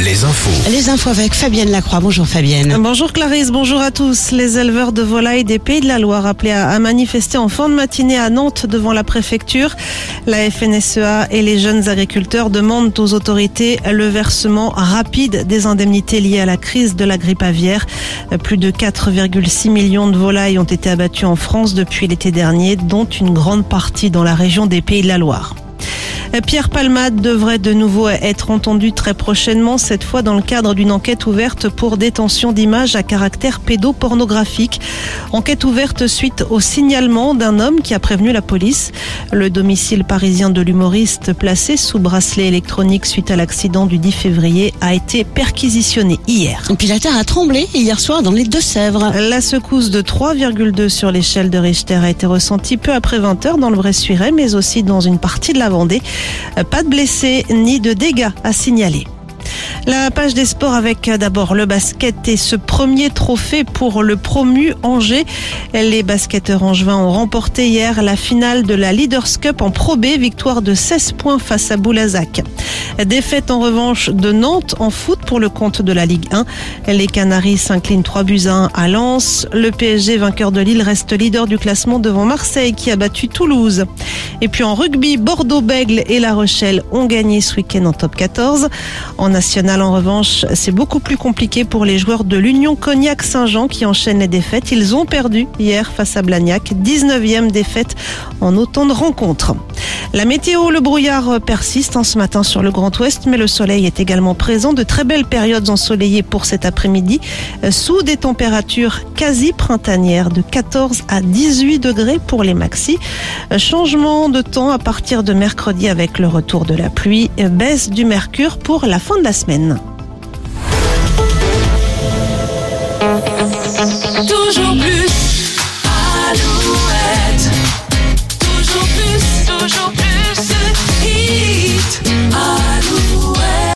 les infos. Les infos avec Fabienne Lacroix. Bonjour Fabienne. Bonjour Clarisse, bonjour à tous. Les éleveurs de volailles des Pays de la Loire appelés à, à manifester en fin de matinée à Nantes devant la préfecture. La FNSEA et les jeunes agriculteurs demandent aux autorités le versement rapide des indemnités liées à la crise de la grippe aviaire. Plus de 4,6 millions de volailles ont été abattues en France depuis l'été dernier, dont une grande partie dans la région des Pays de la Loire. Pierre Palmade devrait de nouveau être entendu très prochainement, cette fois dans le cadre d'une enquête ouverte pour détention d'images à caractère pédopornographique. Enquête ouverte suite au signalement d'un homme qui a prévenu la police. Le domicile parisien de l'humoriste placé sous bracelet électronique suite à l'accident du 10 février a été perquisitionné hier. Et puis la terre a tremblé hier soir dans les Deux-Sèvres. La secousse de 3,2 sur l'échelle de Richter a été ressentie peu après 20 heures dans le Bressuiret, mais aussi dans une partie de la Vendée. Pas de blessés ni de dégâts à signaler. La page des sports avec d'abord le basket et ce premier trophée pour le promu Angers. Les basketteurs angevins ont remporté hier la finale de la Leaders Cup en Pro B, victoire de 16 points face à Boulazac. Défaite en revanche de Nantes en foot pour le compte de la Ligue 1. Les Canaries s'inclinent 3 buts à 1 à Lens. Le PSG, vainqueur de Lille, reste leader du classement devant Marseille qui a battu Toulouse. Et puis en rugby, Bordeaux-Bègle et La Rochelle ont gagné ce week-end en top 14. En national, en revanche, c'est beaucoup plus compliqué pour les joueurs de l'Union Cognac-Saint-Jean qui enchaînent les défaites. Ils ont perdu hier face à Blagnac, 19e défaite en autant de rencontres. La météo, le brouillard persiste en ce matin sur le Grand Ouest, mais le soleil est également présent. De très belles périodes ensoleillées pour cet après-midi, sous des températures quasi printanières de 14 à 18 degrés pour les maxis. Changement de temps à partir de mercredi avec le retour de la pluie, baisse du mercure pour la fin de la semaine.